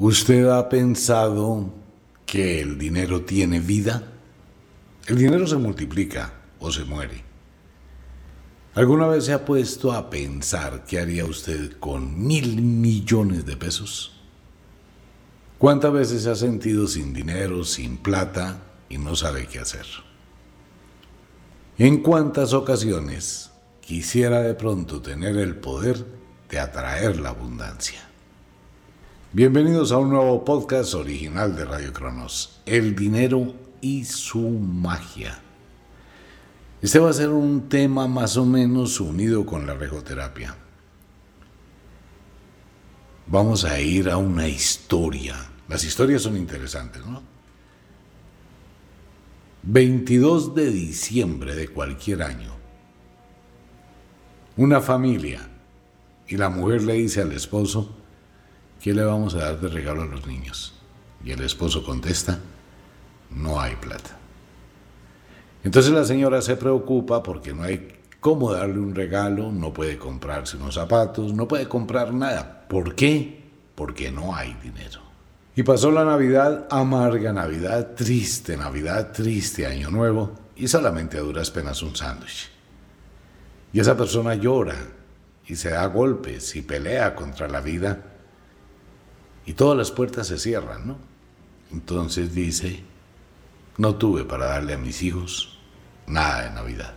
¿Usted ha pensado que el dinero tiene vida? El dinero se multiplica o se muere. ¿Alguna vez se ha puesto a pensar qué haría usted con mil millones de pesos? ¿Cuántas veces se ha sentido sin dinero, sin plata y no sabe qué hacer? ¿En cuántas ocasiones quisiera de pronto tener el poder de atraer la abundancia? Bienvenidos a un nuevo podcast original de Radio Cronos, El dinero y su magia. Este va a ser un tema más o menos unido con la regoterapia. Vamos a ir a una historia. Las historias son interesantes, ¿no? 22 de diciembre de cualquier año. Una familia y la mujer le dice al esposo, ¿qué le vamos a dar de regalo a los niños? Y el esposo contesta, no hay plata. Entonces la señora se preocupa porque no hay cómo darle un regalo, no puede comprarse unos zapatos, no puede comprar nada. ¿Por qué? Porque no hay dinero. Y pasó la Navidad, amarga Navidad, triste Navidad, triste Año Nuevo, y solamente a duras penas un sándwich. Y esa persona llora y se da golpes y pelea contra la vida y todas las puertas se cierran, ¿no? Entonces dice, no tuve para darle a mis hijos nada de Navidad.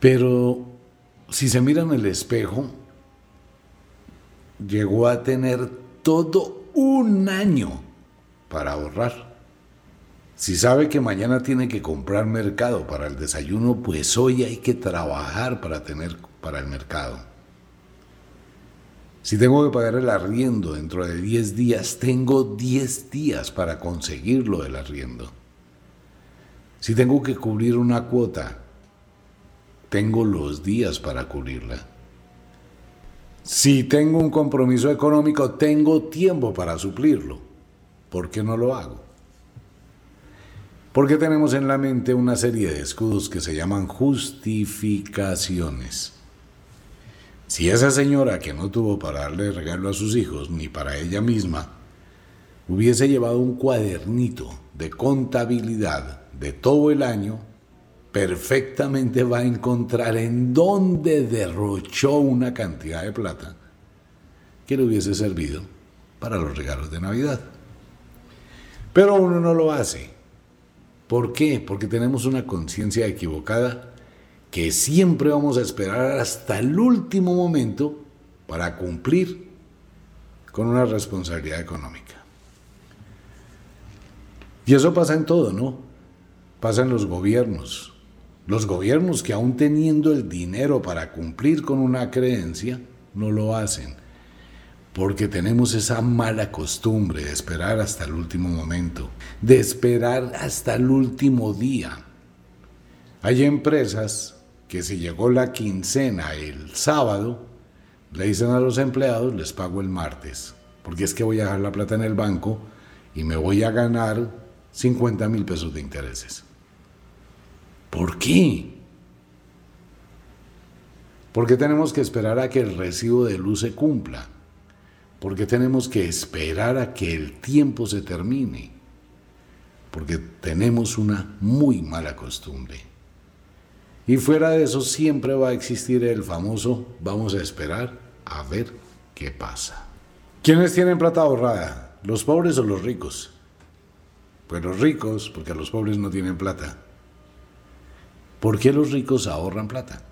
Pero si se mira en el espejo, llegó a tener todo un año para ahorrar. Si sabe que mañana tiene que comprar mercado para el desayuno, pues hoy hay que trabajar para tener para el mercado. Si tengo que pagar el arriendo dentro de 10 días, tengo 10 días para conseguirlo el arriendo. Si tengo que cubrir una cuota, tengo los días para cubrirla. Si tengo un compromiso económico, tengo tiempo para suplirlo. ¿Por qué no lo hago? Porque tenemos en la mente una serie de escudos que se llaman justificaciones. Si esa señora que no tuvo para darle regalo a sus hijos ni para ella misma, hubiese llevado un cuadernito de contabilidad de todo el año, perfectamente va a encontrar en dónde derrochó una cantidad de plata que le hubiese servido para los regalos de Navidad. Pero uno no lo hace. ¿Por qué? Porque tenemos una conciencia equivocada que siempre vamos a esperar hasta el último momento para cumplir con una responsabilidad económica. Y eso pasa en todo, ¿no? Pasa en los gobiernos. Los gobiernos que aún teniendo el dinero para cumplir con una creencia, no lo hacen. Porque tenemos esa mala costumbre de esperar hasta el último momento, de esperar hasta el último día. Hay empresas que si llegó la quincena el sábado, le dicen a los empleados, les pago el martes, porque es que voy a dejar la plata en el banco y me voy a ganar 50 mil pesos de intereses. ¿Por qué? Porque tenemos que esperar a que el recibo de luz se cumpla. Porque tenemos que esperar a que el tiempo se termine. Porque tenemos una muy mala costumbre. Y fuera de eso siempre va a existir el famoso vamos a esperar a ver qué pasa. ¿Quiénes tienen plata ahorrada? ¿Los pobres o los ricos? Pues los ricos, porque los pobres no tienen plata. ¿Por qué los ricos ahorran plata?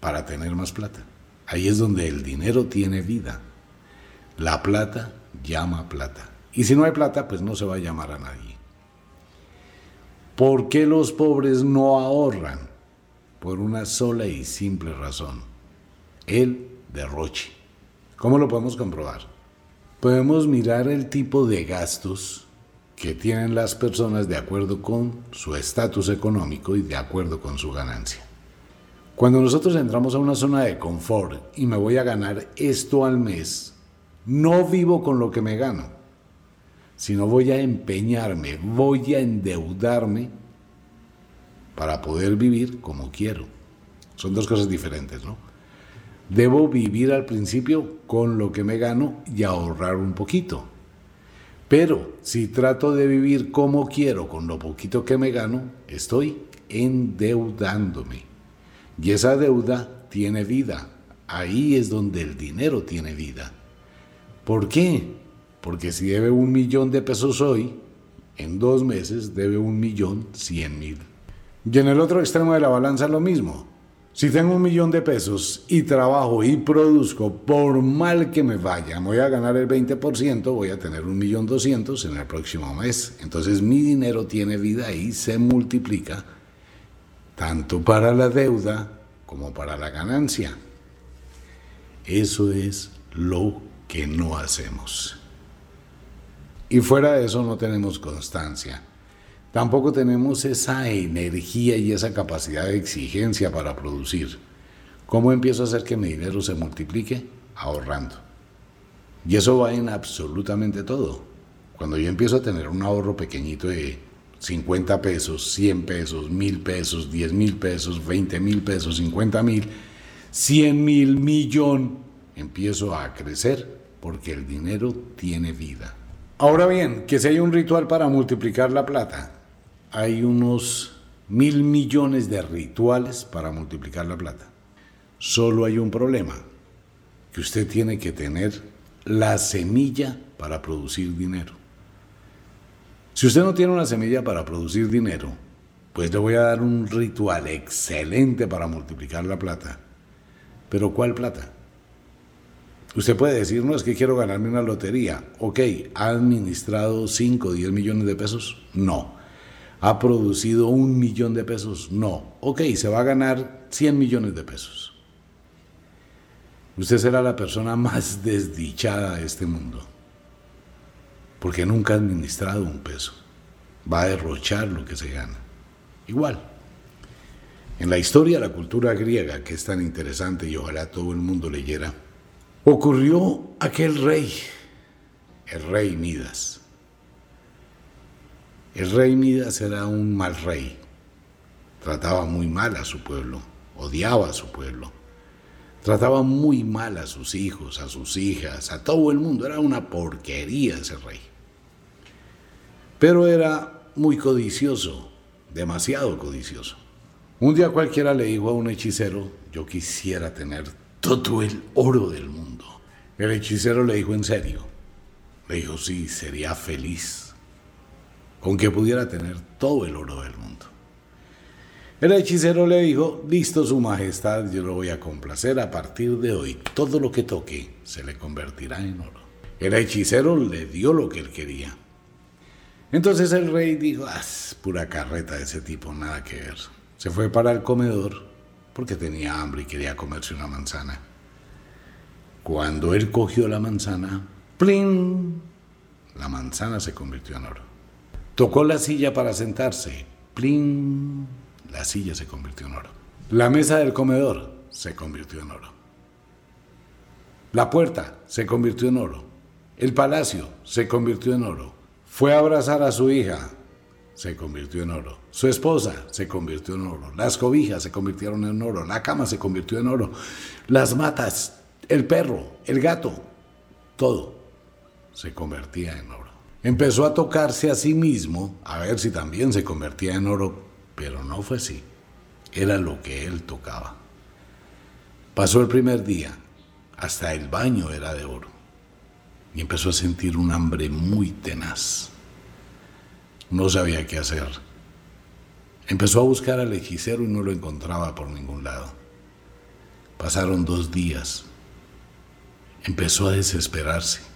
Para tener más plata. Ahí es donde el dinero tiene vida. La plata llama plata. Y si no hay plata, pues no se va a llamar a nadie. ¿Por qué los pobres no ahorran? Por una sola y simple razón, el derroche. ¿Cómo lo podemos comprobar? Podemos mirar el tipo de gastos que tienen las personas de acuerdo con su estatus económico y de acuerdo con su ganancia. Cuando nosotros entramos a una zona de confort y me voy a ganar esto al mes, no vivo con lo que me gano, sino voy a empeñarme, voy a endeudarme para poder vivir como quiero. Son dos cosas diferentes, ¿no? Debo vivir al principio con lo que me gano y ahorrar un poquito. Pero si trato de vivir como quiero con lo poquito que me gano, estoy endeudándome. Y esa deuda tiene vida. Ahí es donde el dinero tiene vida. ¿Por qué? Porque si debe un millón de pesos hoy, en dos meses debe un millón cien mil. Y en el otro extremo de la balanza lo mismo. Si tengo un millón de pesos y trabajo y produzco, por mal que me vaya, voy a ganar el 20%, voy a tener un millón doscientos en el próximo mes. Entonces mi dinero tiene vida y se multiplica tanto para la deuda como para la ganancia. Eso es lo que no hacemos. Y fuera de eso no tenemos constancia. Tampoco tenemos esa energía y esa capacidad de exigencia para producir. ¿Cómo empiezo a hacer que mi dinero se multiplique? Ahorrando. Y eso va en absolutamente todo. Cuando yo empiezo a tener un ahorro pequeñito de 50 pesos, 100 pesos, 1000 pesos, 10 mil pesos, 20 mil pesos, 50 mil, 100 mil, millón, empiezo a crecer porque el dinero tiene vida. Ahora bien, que si hay un ritual para multiplicar la plata, hay unos mil millones de rituales para multiplicar la plata. Solo hay un problema, que usted tiene que tener la semilla para producir dinero. Si usted no tiene una semilla para producir dinero, pues le voy a dar un ritual excelente para multiplicar la plata. Pero ¿cuál plata? Usted puede decir, no, es que quiero ganarme una lotería. Ok, ¿ha administrado 5 o 10 millones de pesos? No. ¿Ha producido un millón de pesos? No. Ok, se va a ganar 100 millones de pesos. Usted será la persona más desdichada de este mundo, porque nunca ha administrado un peso. Va a derrochar lo que se gana. Igual. En la historia la cultura griega, que es tan interesante y ojalá todo el mundo leyera, ocurrió aquel rey, el rey Midas. El rey Midas era un mal rey. Trataba muy mal a su pueblo, odiaba a su pueblo. Trataba muy mal a sus hijos, a sus hijas, a todo el mundo. Era una porquería ese rey. Pero era muy codicioso, demasiado codicioso. Un día cualquiera le dijo a un hechicero, yo quisiera tener todo el oro del mundo. El hechicero le dijo en serio, le dijo, sí, sería feliz con que pudiera tener todo el oro del mundo. El hechicero le dijo, listo su majestad, yo lo voy a complacer a partir de hoy, todo lo que toque se le convertirá en oro. El hechicero le dio lo que él quería. Entonces el rey dijo, ah, pura carreta de ese tipo, nada que ver. Se fue para el comedor porque tenía hambre y quería comerse una manzana. Cuando él cogió la manzana, ¡plin! La manzana se convirtió en oro. Tocó la silla para sentarse. ¡Plin! La silla se convirtió en oro. La mesa del comedor se convirtió en oro. La puerta se convirtió en oro. El palacio se convirtió en oro. Fue a abrazar a su hija. Se convirtió en oro. Su esposa se convirtió en oro. Las cobijas se convirtieron en oro. La cama se convirtió en oro. Las matas, el perro, el gato, todo se convertía en oro. Empezó a tocarse a sí mismo a ver si también se convertía en oro, pero no fue así. Era lo que él tocaba. Pasó el primer día, hasta el baño era de oro, y empezó a sentir un hambre muy tenaz. No sabía qué hacer. Empezó a buscar al hechicero y no lo encontraba por ningún lado. Pasaron dos días. Empezó a desesperarse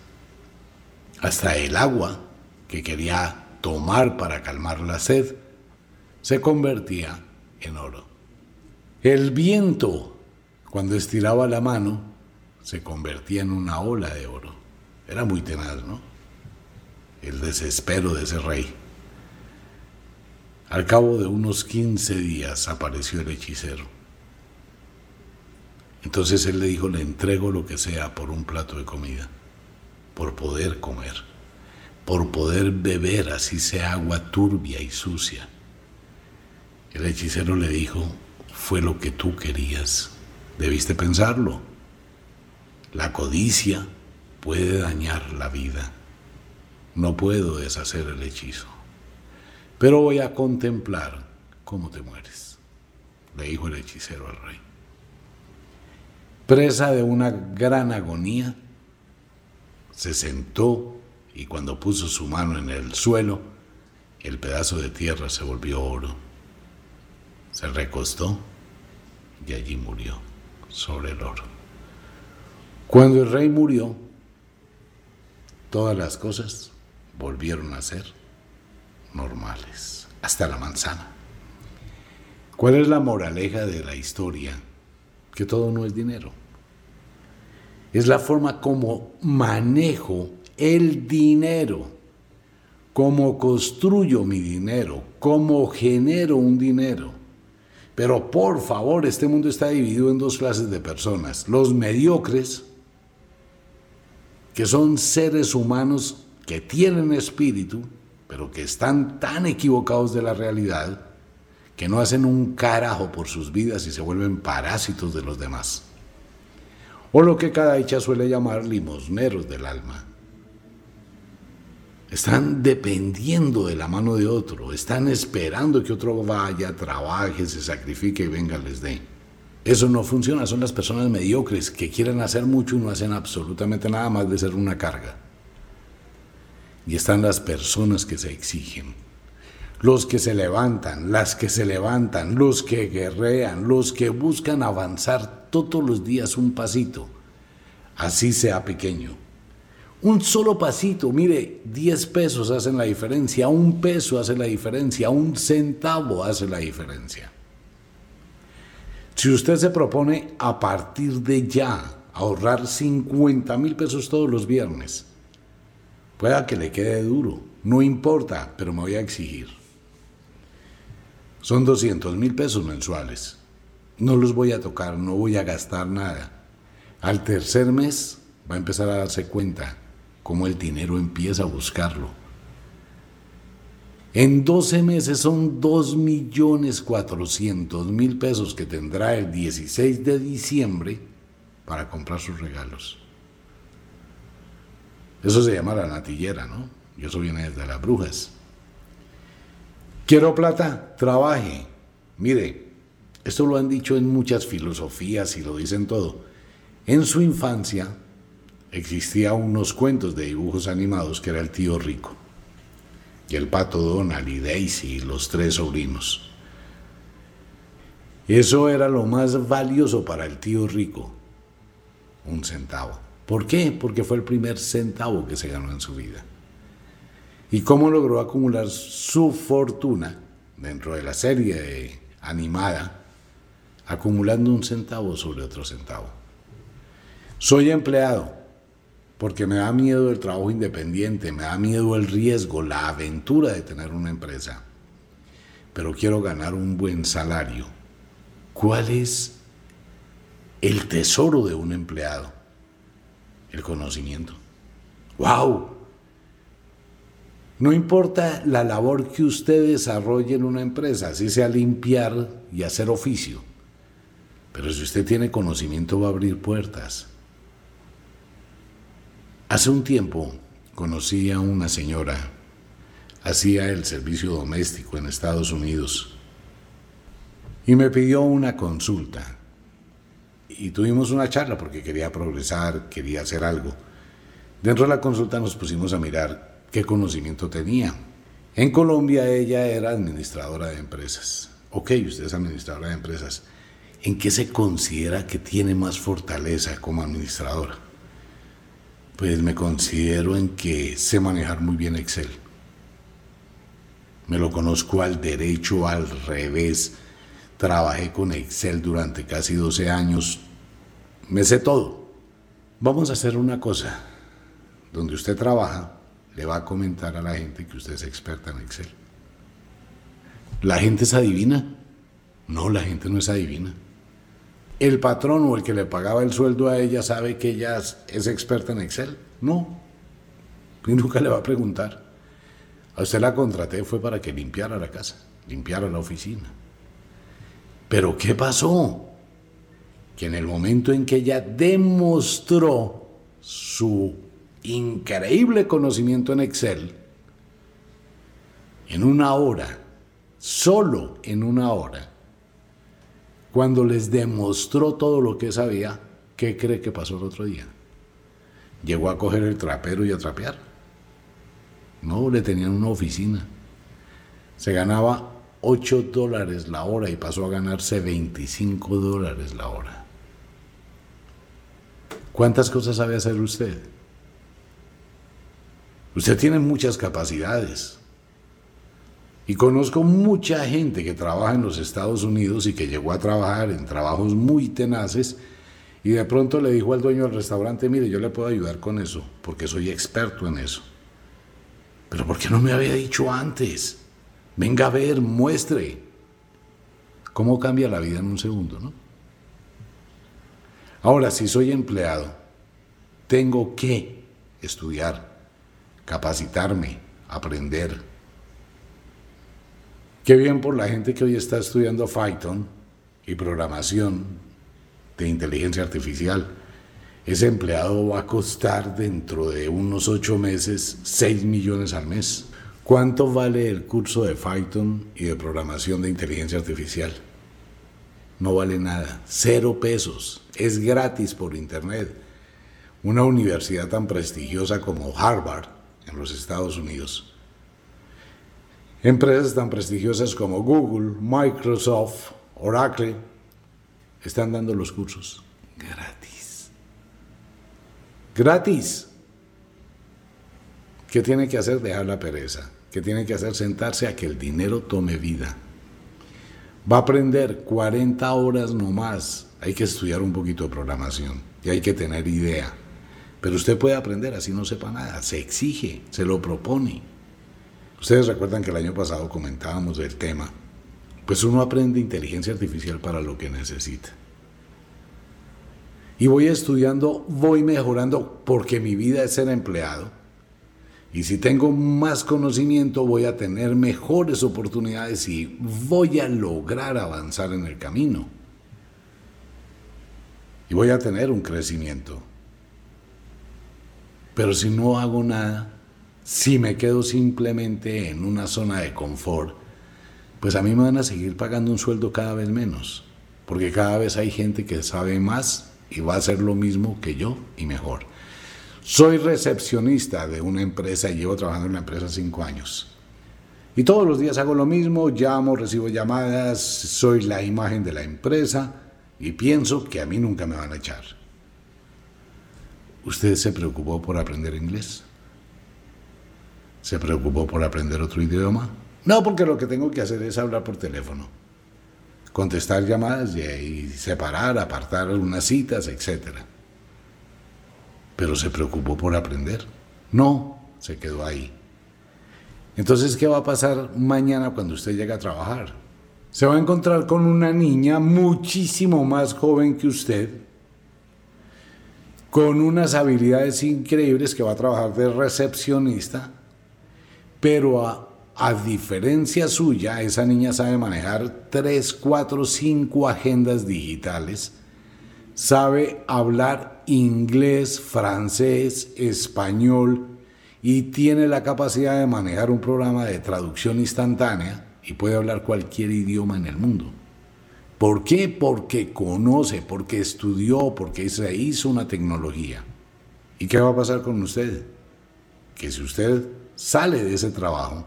hasta el agua que quería tomar para calmar la sed se convertía en oro. El viento, cuando estiraba la mano, se convertía en una ola de oro. Era muy tenaz, ¿no? El desespero de ese rey. Al cabo de unos 15 días apareció el hechicero. Entonces él le dijo, le entrego lo que sea por un plato de comida por poder comer, por poder beber así sea agua turbia y sucia. El hechicero le dijo, fue lo que tú querías, debiste pensarlo, La codicia puede dañar la vida. No puedo deshacer el hechizo. Pero voy a contemplar cómo te mueres, le dijo el hechicero al rey. Presa de una gran agonía, se sentó y cuando puso su mano en el suelo, el pedazo de tierra se volvió oro. Se recostó y allí murió sobre el oro. Cuando el rey murió, todas las cosas volvieron a ser normales, hasta la manzana. ¿Cuál es la moraleja de la historia? Que todo no es dinero. Es la forma como manejo el dinero, cómo construyo mi dinero, cómo genero un dinero. Pero por favor, este mundo está dividido en dos clases de personas. Los mediocres, que son seres humanos que tienen espíritu, pero que están tan equivocados de la realidad, que no hacen un carajo por sus vidas y se vuelven parásitos de los demás. O lo que cada hecha suele llamar limosneros del alma. Están dependiendo de la mano de otro, están esperando que otro vaya, trabaje, se sacrifique y venga, les dé. Eso no funciona, son las personas mediocres que quieren hacer mucho y no hacen absolutamente nada más de ser una carga. Y están las personas que se exigen, los que se levantan, las que se levantan, los que guerrean, los que buscan avanzar todos los días un pasito, así sea pequeño un solo pasito, mire, 10 pesos hacen la diferencia, un peso hace la diferencia, un centavo hace la diferencia. Si usted se propone a partir de ya ahorrar 50 mil pesos todos los viernes, pueda que le quede duro, no importa, pero me voy a exigir. Son 200 mil pesos mensuales. No los voy a tocar, no voy a gastar nada. Al tercer mes va a empezar a darse cuenta cómo el dinero empieza a buscarlo. En 12 meses son 2 millones 400 mil pesos que tendrá el 16 de diciembre para comprar sus regalos. Eso se llama la natillera, ¿no? Y eso viene desde las brujas. Quiero plata, trabaje. Mire, esto lo han dicho en muchas filosofías y lo dicen todo. En su infancia, existía unos cuentos de dibujos animados que era el tío rico y el pato Donald y Daisy y los tres sobrinos. Eso era lo más valioso para el tío rico, un centavo. ¿Por qué? Porque fue el primer centavo que se ganó en su vida. ¿Y cómo logró acumular su fortuna dentro de la serie animada, acumulando un centavo sobre otro centavo? Soy empleado, porque me da miedo el trabajo independiente, me da miedo el riesgo, la aventura de tener una empresa, pero quiero ganar un buen salario. ¿Cuál es el tesoro de un empleado? El conocimiento. ¡Wow! No importa la labor que usted desarrolle en una empresa, así sea limpiar y hacer oficio, pero si usted tiene conocimiento va a abrir puertas. Hace un tiempo conocí a una señora, hacía el servicio doméstico en Estados Unidos y me pidió una consulta. Y tuvimos una charla porque quería progresar, quería hacer algo. Dentro de la consulta nos pusimos a mirar qué conocimiento tenía. En Colombia ella era administradora de empresas. Ok, usted es administradora de empresas. ¿En qué se considera que tiene más fortaleza como administradora? Pues me considero en que sé manejar muy bien Excel. Me lo conozco al derecho, al revés. Trabajé con Excel durante casi 12 años. Me sé todo. Vamos a hacer una cosa. Donde usted trabaja, le va a comentar a la gente que usted es experta en Excel. ¿La gente es adivina? No, la gente no es adivina el patrón o el que le pagaba el sueldo a ella sabe que ella es experta en Excel. No. Y nunca le va a preguntar. A usted la contraté fue para que limpiara la casa, limpiara la oficina. Pero ¿qué pasó? que en el momento en que ella demostró su increíble conocimiento en Excel, en una hora, solo en una hora, cuando les demostró todo lo que sabía, ¿qué cree que pasó el otro día? Llegó a coger el trapero y a trapear. No, le tenían una oficina. Se ganaba 8 dólares la hora y pasó a ganarse 25 dólares la hora. ¿Cuántas cosas sabe hacer usted? Usted tiene muchas capacidades. Y conozco mucha gente que trabaja en los Estados Unidos y que llegó a trabajar en trabajos muy tenaces y de pronto le dijo al dueño del restaurante, mire, yo le puedo ayudar con eso, porque soy experto en eso. Pero ¿por qué no me había dicho antes? Venga a ver, muestre. ¿Cómo cambia la vida en un segundo, no? Ahora, si soy empleado, tengo que estudiar, capacitarme, aprender. Qué bien por la gente que hoy está estudiando Python y programación de inteligencia artificial. Ese empleado va a costar dentro de unos ocho meses 6 millones al mes. ¿Cuánto vale el curso de Python y de programación de inteligencia artificial? no vale nada, cero pesos, es gratis por internet. Una universidad tan prestigiosa como Harvard en los Estados Unidos. Empresas tan prestigiosas como Google, Microsoft, Oracle, están dando los cursos gratis. Gratis. ¿Qué tiene que hacer? Dejar la pereza. ¿Qué tiene que hacer? Sentarse a que el dinero tome vida. Va a aprender 40 horas no más. Hay que estudiar un poquito de programación y hay que tener idea. Pero usted puede aprender así no sepa nada. Se exige, se lo propone. Ustedes recuerdan que el año pasado comentábamos del tema. Pues uno aprende inteligencia artificial para lo que necesita. Y voy estudiando, voy mejorando porque mi vida es ser empleado y si tengo más conocimiento voy a tener mejores oportunidades y voy a lograr avanzar en el camino. Y voy a tener un crecimiento. Pero si no hago nada, si me quedo simplemente en una zona de confort, pues a mí me van a seguir pagando un sueldo cada vez menos. Porque cada vez hay gente que sabe más y va a hacer lo mismo que yo y mejor. Soy recepcionista de una empresa y llevo trabajando en la empresa cinco años. Y todos los días hago lo mismo, llamo, recibo llamadas, soy la imagen de la empresa y pienso que a mí nunca me van a echar. ¿Usted se preocupó por aprender inglés? ¿Se preocupó por aprender otro idioma? No, porque lo que tengo que hacer es hablar por teléfono, contestar llamadas y separar, apartar unas citas, etcétera pero se preocupó por aprender. No, se quedó ahí. Entonces, ¿qué va a pasar mañana cuando usted llegue a trabajar? Se va a encontrar con una niña muchísimo más joven que usted, con unas habilidades increíbles que va a trabajar de recepcionista, pero a, a diferencia suya, esa niña sabe manejar tres, cuatro, cinco agendas digitales, sabe hablar inglés, francés, español y tiene la capacidad de manejar un programa de traducción instantánea y puede hablar cualquier idioma en el mundo. ¿Por qué? Porque conoce, porque estudió, porque se hizo una tecnología. ¿Y qué va a pasar con usted? Que si usted sale de ese trabajo,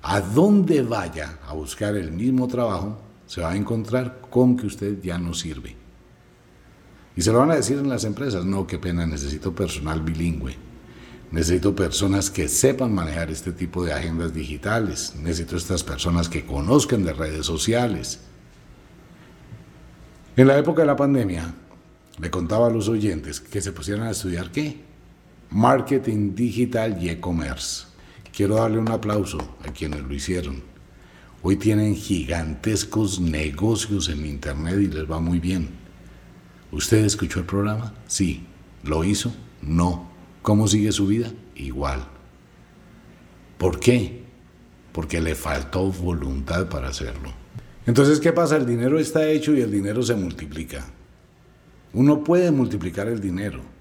a donde vaya a buscar el mismo trabajo, se va a encontrar con que usted ya no sirve. Y se lo van a decir en las empresas, no, qué pena, necesito personal bilingüe. Necesito personas que sepan manejar este tipo de agendas digitales. Necesito estas personas que conozcan de redes sociales. En la época de la pandemia, le contaba a los oyentes que se pusieran a estudiar qué? Marketing digital y e-commerce. Quiero darle un aplauso a quienes lo hicieron. Hoy tienen gigantescos negocios en Internet y les va muy bien. ¿Usted escuchó el programa? Sí. ¿Lo hizo? No. ¿Cómo sigue su vida? Igual. ¿Por qué? Porque le faltó voluntad para hacerlo. Entonces, ¿qué pasa? El dinero está hecho y el dinero se multiplica. Uno puede multiplicar el dinero.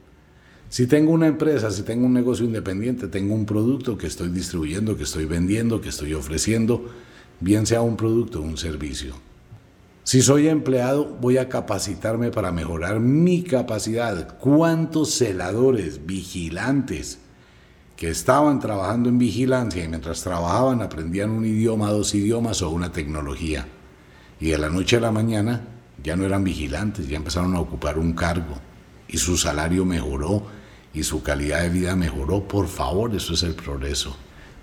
Si tengo una empresa, si tengo un negocio independiente, tengo un producto que estoy distribuyendo, que estoy vendiendo, que estoy ofreciendo, bien sea un producto o un servicio. Si soy empleado, voy a capacitarme para mejorar mi capacidad. ¿Cuántos celadores, vigilantes, que estaban trabajando en vigilancia y mientras trabajaban aprendían un idioma, dos idiomas o una tecnología? Y de la noche a la mañana ya no eran vigilantes, ya empezaron a ocupar un cargo y su salario mejoró y su calidad de vida mejoró. Por favor, eso es el progreso.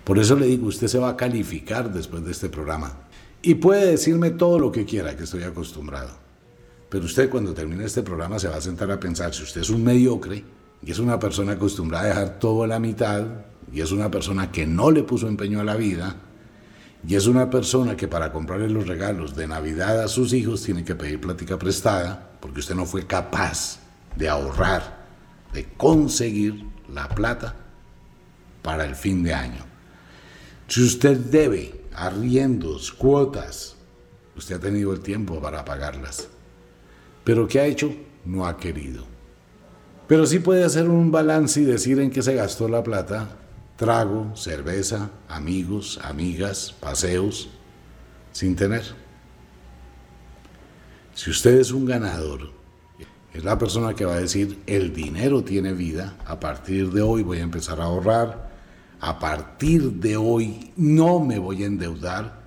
Por eso le digo, usted se va a calificar después de este programa. Y puede decirme todo lo que quiera, que estoy acostumbrado. Pero usted cuando termine este programa se va a sentar a pensar, si usted es un mediocre y es una persona acostumbrada a dejar todo a la mitad, y es una persona que no le puso empeño a la vida, y es una persona que para comprarle los regalos de Navidad a sus hijos tiene que pedir plática prestada, porque usted no fue capaz de ahorrar, de conseguir la plata para el fin de año. Si usted debe arriendos, cuotas. Usted ha tenido el tiempo para pagarlas. Pero ¿qué ha hecho? No ha querido. Pero sí puede hacer un balance y decir en qué se gastó la plata. Trago, cerveza, amigos, amigas, paseos, sin tener. Si usted es un ganador, es la persona que va a decir, el dinero tiene vida, a partir de hoy voy a empezar a ahorrar, a partir de hoy no me voy a endeudar,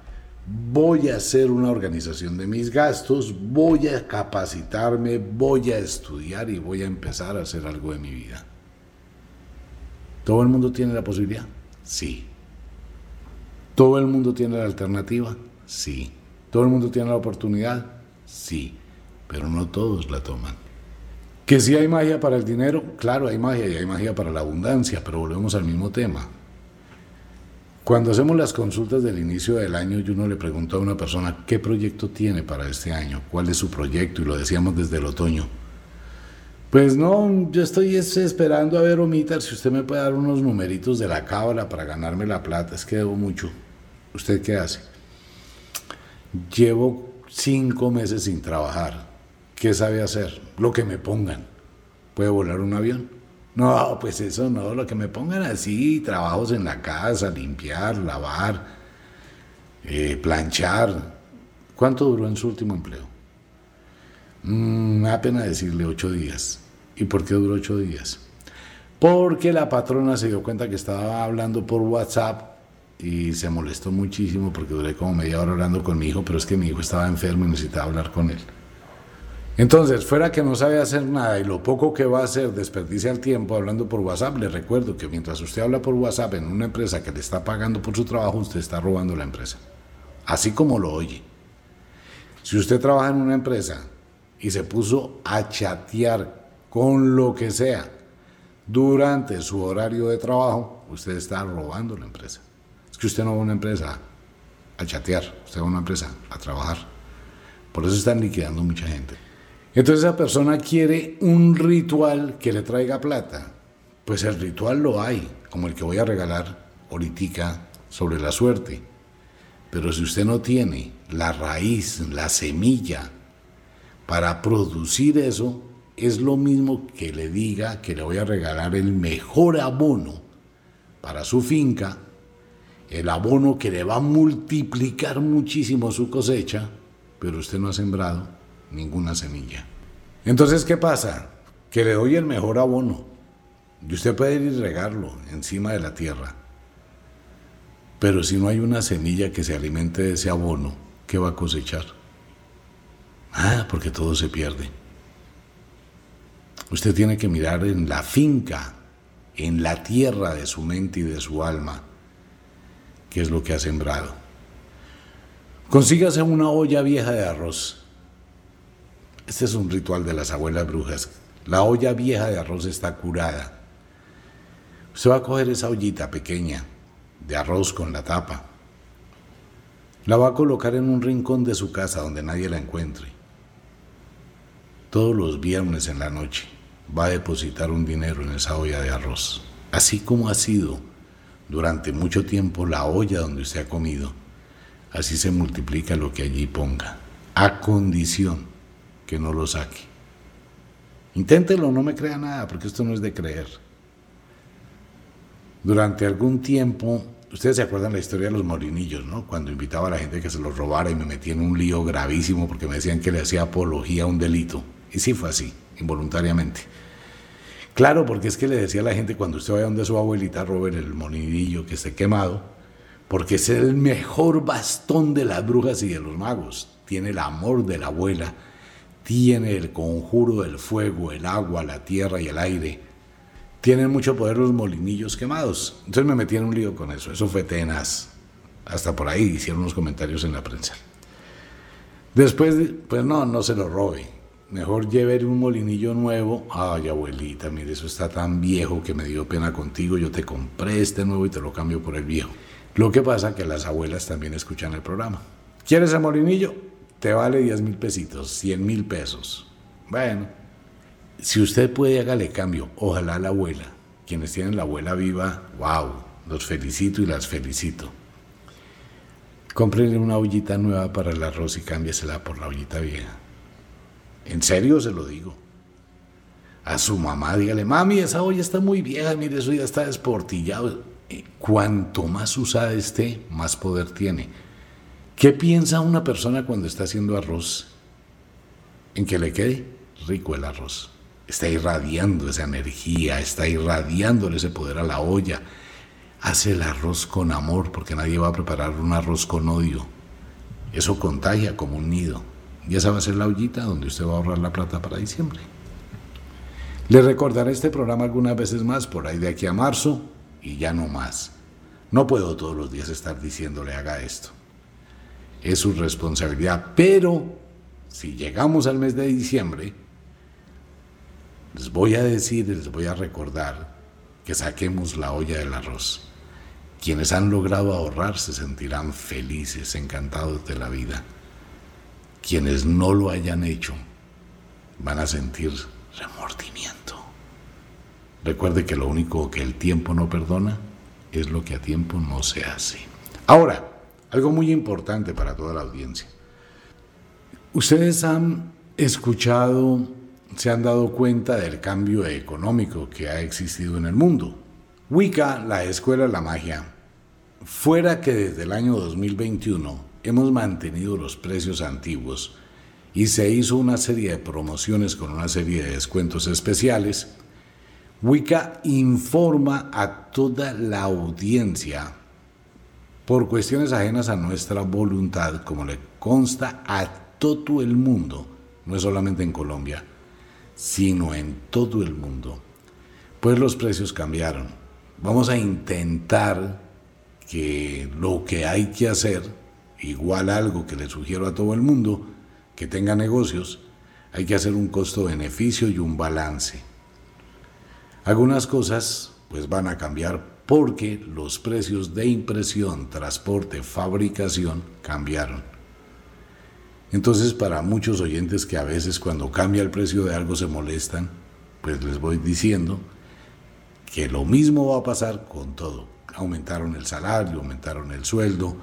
voy a hacer una organización de mis gastos, voy a capacitarme, voy a estudiar y voy a empezar a hacer algo de mi vida. ¿Todo el mundo tiene la posibilidad? Sí. ¿Todo el mundo tiene la alternativa? Sí. ¿Todo el mundo tiene la oportunidad? Sí. Pero no todos la toman. Que si hay magia para el dinero, claro, hay magia y hay magia para la abundancia, pero volvemos al mismo tema. Cuando hacemos las consultas del inicio del año y uno le pregunta a una persona qué proyecto tiene para este año, cuál es su proyecto, y lo decíamos desde el otoño. Pues no, yo estoy esperando a ver, Omita, si usted me puede dar unos numeritos de la cábala para ganarme la plata, es que debo mucho. ¿Usted qué hace? Llevo cinco meses sin trabajar. ¿Qué sabe hacer? Lo que me pongan. ¿Puede volar un avión? No, pues eso no, lo que me pongan así, trabajos en la casa, limpiar, lavar, eh, planchar. ¿Cuánto duró en su último empleo? Mm, me pena decirle ocho días. ¿Y por qué duró ocho días? Porque la patrona se dio cuenta que estaba hablando por WhatsApp y se molestó muchísimo porque duré como media hora hablando con mi hijo, pero es que mi hijo estaba enfermo y necesitaba hablar con él. Entonces, fuera que no sabe hacer nada y lo poco que va a hacer desperdicia el tiempo hablando por WhatsApp, le recuerdo que mientras usted habla por WhatsApp en una empresa que le está pagando por su trabajo, usted está robando la empresa. Así como lo oye. Si usted trabaja en una empresa y se puso a chatear con lo que sea durante su horario de trabajo, usted está robando la empresa. Es que usted no va a una empresa a chatear, usted va a una empresa a trabajar. Por eso están liquidando mucha gente. Entonces esa persona quiere un ritual que le traiga plata. Pues el ritual lo hay, como el que voy a regalar ahorita sobre la suerte. Pero si usted no tiene la raíz, la semilla para producir eso, es lo mismo que le diga que le voy a regalar el mejor abono para su finca, el abono que le va a multiplicar muchísimo su cosecha, pero usted no ha sembrado ninguna semilla. Entonces, ¿qué pasa? Que le doy el mejor abono. Y usted puede ir y regarlo encima de la tierra. Pero si no hay una semilla que se alimente de ese abono, ¿qué va a cosechar? Ah, porque todo se pierde. Usted tiene que mirar en la finca, en la tierra de su mente y de su alma, qué es lo que ha sembrado. Consígase una olla vieja de arroz este es un ritual de las abuelas brujas. La olla vieja de arroz está curada. Usted va a coger esa ollita pequeña de arroz con la tapa. La va a colocar en un rincón de su casa donde nadie la encuentre. Todos los viernes en la noche va a depositar un dinero en esa olla de arroz. Así como ha sido durante mucho tiempo la olla donde usted ha comido, así se multiplica lo que allí ponga, a condición que no lo saque. Inténtelo, no me crea nada, porque esto no es de creer. Durante algún tiempo, ustedes se acuerdan la historia de los molinillos, ¿no? Cuando invitaba a la gente que se los robara y me metía en un lío gravísimo porque me decían que le hacía apología a un delito. Y sí fue así, involuntariamente. Claro, porque es que le decía a la gente cuando usted vaya donde su abuelita, roben el molinillo que esté quemado, porque es el mejor bastón de las brujas y de los magos. Tiene el amor de la abuela, tiene el conjuro del fuego, el agua, la tierra y el aire tienen mucho poder los molinillos quemados. Entonces me metí en un lío con eso. Eso fue tenaz. Hasta por ahí hicieron unos comentarios en la prensa. Después, pues no, no se lo robe. Mejor lleve un molinillo nuevo. Ay, abuelita, mire, eso está tan viejo que me dio pena contigo. Yo te compré este nuevo y te lo cambio por el viejo. Lo que pasa que las abuelas también escuchan el programa. ¿Quieres el molinillo? Te vale 10 mil pesitos, 100 mil pesos. Bueno, si usted puede, hágale cambio. Ojalá la abuela. Quienes tienen la abuela viva, wow, los felicito y las felicito. Cómprenle una ollita nueva para el arroz y cámbiesela por la ollita vieja. En serio se lo digo. A su mamá, dígale, mami, esa olla está muy vieja, mire, eso ya está desportillado. Eh, cuanto más usada esté, más poder tiene. ¿Qué piensa una persona cuando está haciendo arroz? En que le quede rico el arroz está irradiando esa energía, está irradiándole ese poder a la olla. Hace el arroz con amor, porque nadie va a preparar un arroz con odio. Eso contagia como un nido. Y esa va a ser la ollita donde usted va a ahorrar la plata para diciembre. Le recordaré este programa algunas veces más, por ahí de aquí a marzo, y ya no más. No puedo todos los días estar diciéndole haga esto. Es su responsabilidad, pero si llegamos al mes de diciembre, les voy a decir les voy a recordar que saquemos la olla del arroz. Quienes han logrado ahorrar se sentirán felices, encantados de la vida. Quienes no lo hayan hecho van a sentir remordimiento. Recuerde que lo único que el tiempo no perdona es lo que a tiempo no se hace. Ahora, algo muy importante para toda la audiencia. Ustedes han escuchado se han dado cuenta del cambio económico que ha existido en el mundo. Wicca, la escuela de la magia, fuera que desde el año 2021 hemos mantenido los precios antiguos y se hizo una serie de promociones con una serie de descuentos especiales, Wicca informa a toda la audiencia por cuestiones ajenas a nuestra voluntad, como le consta a todo el mundo, no es solamente en Colombia, sino en todo el mundo, pues los precios cambiaron. Vamos a intentar que lo que hay que hacer, igual algo que le sugiero a todo el mundo, que tenga negocios, hay que hacer un costo-beneficio y un balance. Algunas cosas pues van a cambiar porque los precios de impresión, transporte, fabricación cambiaron. Entonces, para muchos oyentes que a veces cuando cambia el precio de algo se molestan, pues les voy diciendo que lo mismo va a pasar con todo. Aumentaron el salario, aumentaron el sueldo,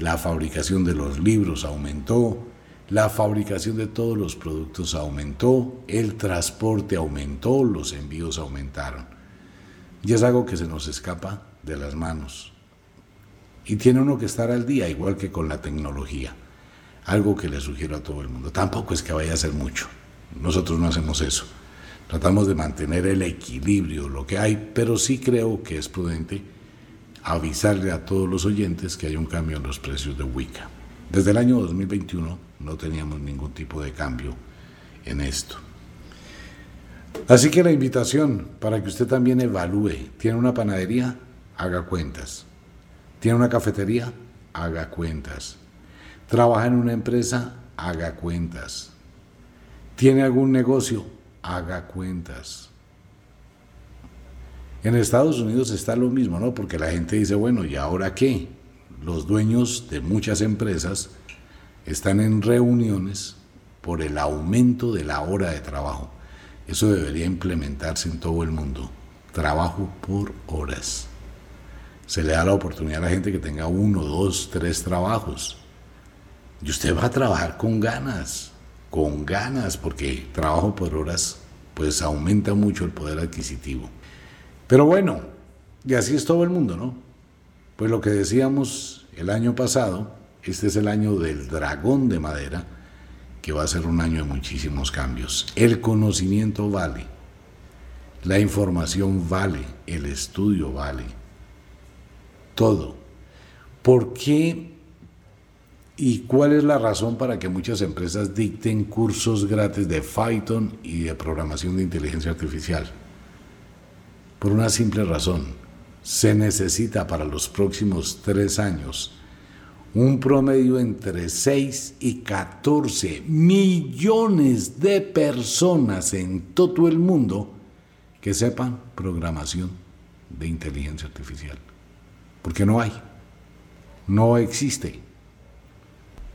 la fabricación de los libros aumentó, la fabricación de todos los productos aumentó, el transporte aumentó, los envíos aumentaron. Y es algo que se nos escapa de las manos. Y tiene uno que estar al día, igual que con la tecnología algo que le sugiero a todo el mundo. Tampoco es que vaya a ser mucho. Nosotros no hacemos eso. Tratamos de mantener el equilibrio, lo que hay, pero sí creo que es prudente avisarle a todos los oyentes que hay un cambio en los precios de Wicca. Desde el año 2021 no teníamos ningún tipo de cambio en esto. Así que la invitación para que usted también evalúe, ¿tiene una panadería? Haga cuentas. ¿Tiene una cafetería? Haga cuentas trabaja en una empresa, haga cuentas. Tiene algún negocio, haga cuentas. En Estados Unidos está lo mismo, ¿no? Porque la gente dice, bueno, ¿y ahora qué? Los dueños de muchas empresas están en reuniones por el aumento de la hora de trabajo. Eso debería implementarse en todo el mundo. Trabajo por horas. Se le da la oportunidad a la gente que tenga uno, dos, tres trabajos. Y usted va a trabajar con ganas, con ganas, porque trabajo por horas pues aumenta mucho el poder adquisitivo. Pero bueno, y así es todo el mundo, ¿no? Pues lo que decíamos el año pasado, este es el año del dragón de madera, que va a ser un año de muchísimos cambios. El conocimiento vale, la información vale, el estudio vale, todo. ¿Por qué y cuál es la razón para que muchas empresas dicten cursos gratis de Python y de programación de inteligencia artificial? Por una simple razón, se necesita para los próximos tres años un promedio entre 6 y 14 millones de personas en todo el mundo que sepan programación de inteligencia artificial. Porque no hay, no existe.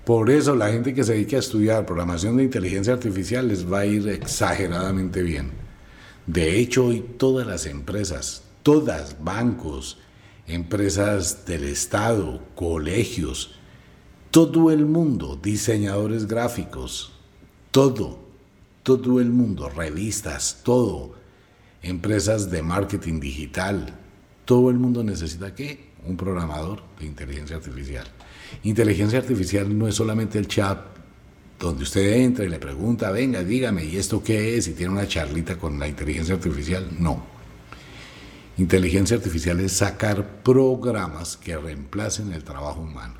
Por eso la gente que se dedica a estudiar programación de inteligencia artificial les va a ir exageradamente bien. De hecho, hoy todas las empresas, todas, bancos, empresas del Estado, colegios, todo el mundo, diseñadores gráficos, todo, todo el mundo, revistas, todo, empresas de marketing digital, todo el mundo necesita qué? Un programador de inteligencia artificial. Inteligencia artificial no es solamente el chat donde usted entra y le pregunta, venga, dígame, ¿y esto qué es? Y tiene una charlita con la inteligencia artificial. No. Inteligencia artificial es sacar programas que reemplacen el trabajo humano.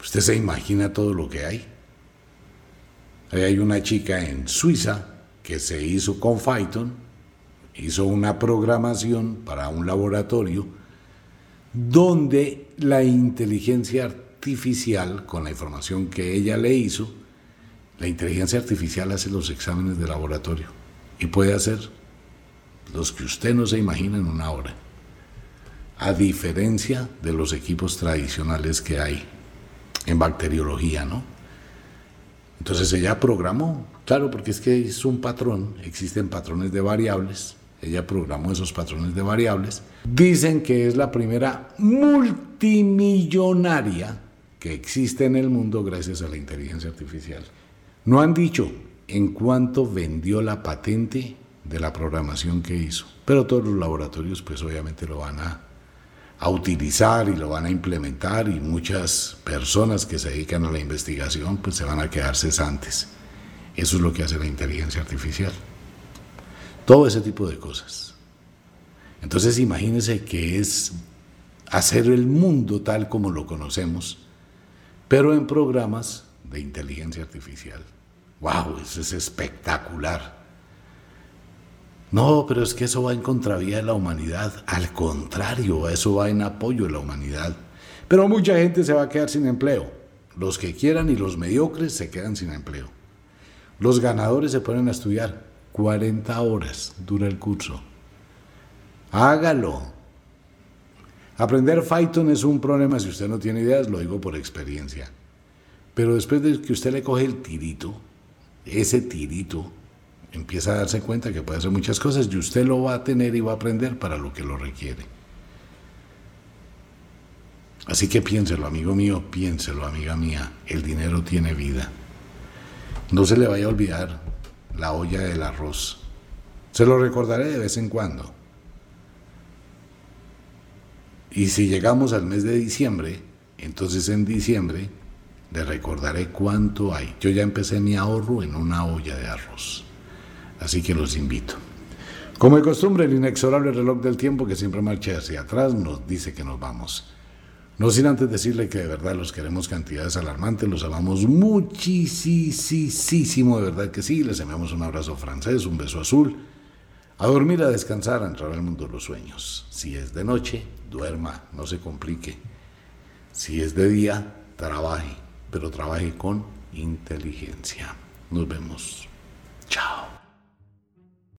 Usted se imagina todo lo que hay. Hay una chica en Suiza que se hizo con Python, hizo una programación para un laboratorio donde la inteligencia artificial, con la información que ella le hizo, la inteligencia artificial hace los exámenes de laboratorio y puede hacer los que usted no se imagina en una hora, a diferencia de los equipos tradicionales que hay en bacteriología, ¿no? Entonces ella programó, claro, porque es que es un patrón, existen patrones de variables, ella programó esos patrones de variables. Dicen que es la primera multimillonaria que existe en el mundo gracias a la inteligencia artificial. No han dicho en cuánto vendió la patente de la programación que hizo. Pero todos los laboratorios pues obviamente lo van a, a, utilizar y lo van a implementar y muchas personas que se dedican a la investigación pues se van a quedar cesantes. Eso es lo que hace la inteligencia artificial. Todo ese tipo de cosas. Entonces imagínense que es hacer el mundo tal como lo conocemos, pero en programas de inteligencia artificial. ¡Wow! Eso es espectacular. No, pero es que eso va en contravía de la humanidad. Al contrario, eso va en apoyo de la humanidad. Pero mucha gente se va a quedar sin empleo. Los que quieran y los mediocres se quedan sin empleo. Los ganadores se ponen a estudiar. 40 horas dura el curso. Hágalo. Aprender Python es un problema si usted no tiene ideas, lo digo por experiencia. Pero después de que usted le coge el tirito, ese tirito, empieza a darse cuenta que puede hacer muchas cosas y usted lo va a tener y va a aprender para lo que lo requiere. Así que piénselo, amigo mío, piénselo, amiga mía, el dinero tiene vida. No se le vaya a olvidar la olla del arroz. Se lo recordaré de vez en cuando. Y si llegamos al mes de diciembre, entonces en diciembre le recordaré cuánto hay. Yo ya empecé mi ahorro en una olla de arroz. Así que los invito. Como de costumbre, el inexorable reloj del tiempo que siempre marcha hacia atrás nos dice que nos vamos. No sin antes decirle que de verdad los queremos cantidades alarmantes, los amamos muchísimo, de verdad que sí. Les enviamos un abrazo francés, un beso azul. A dormir, a descansar, a entrar al mundo de los sueños. Si es de noche, duerma, no se complique. Si es de día, trabaje, pero trabaje con inteligencia. Nos vemos. Chao.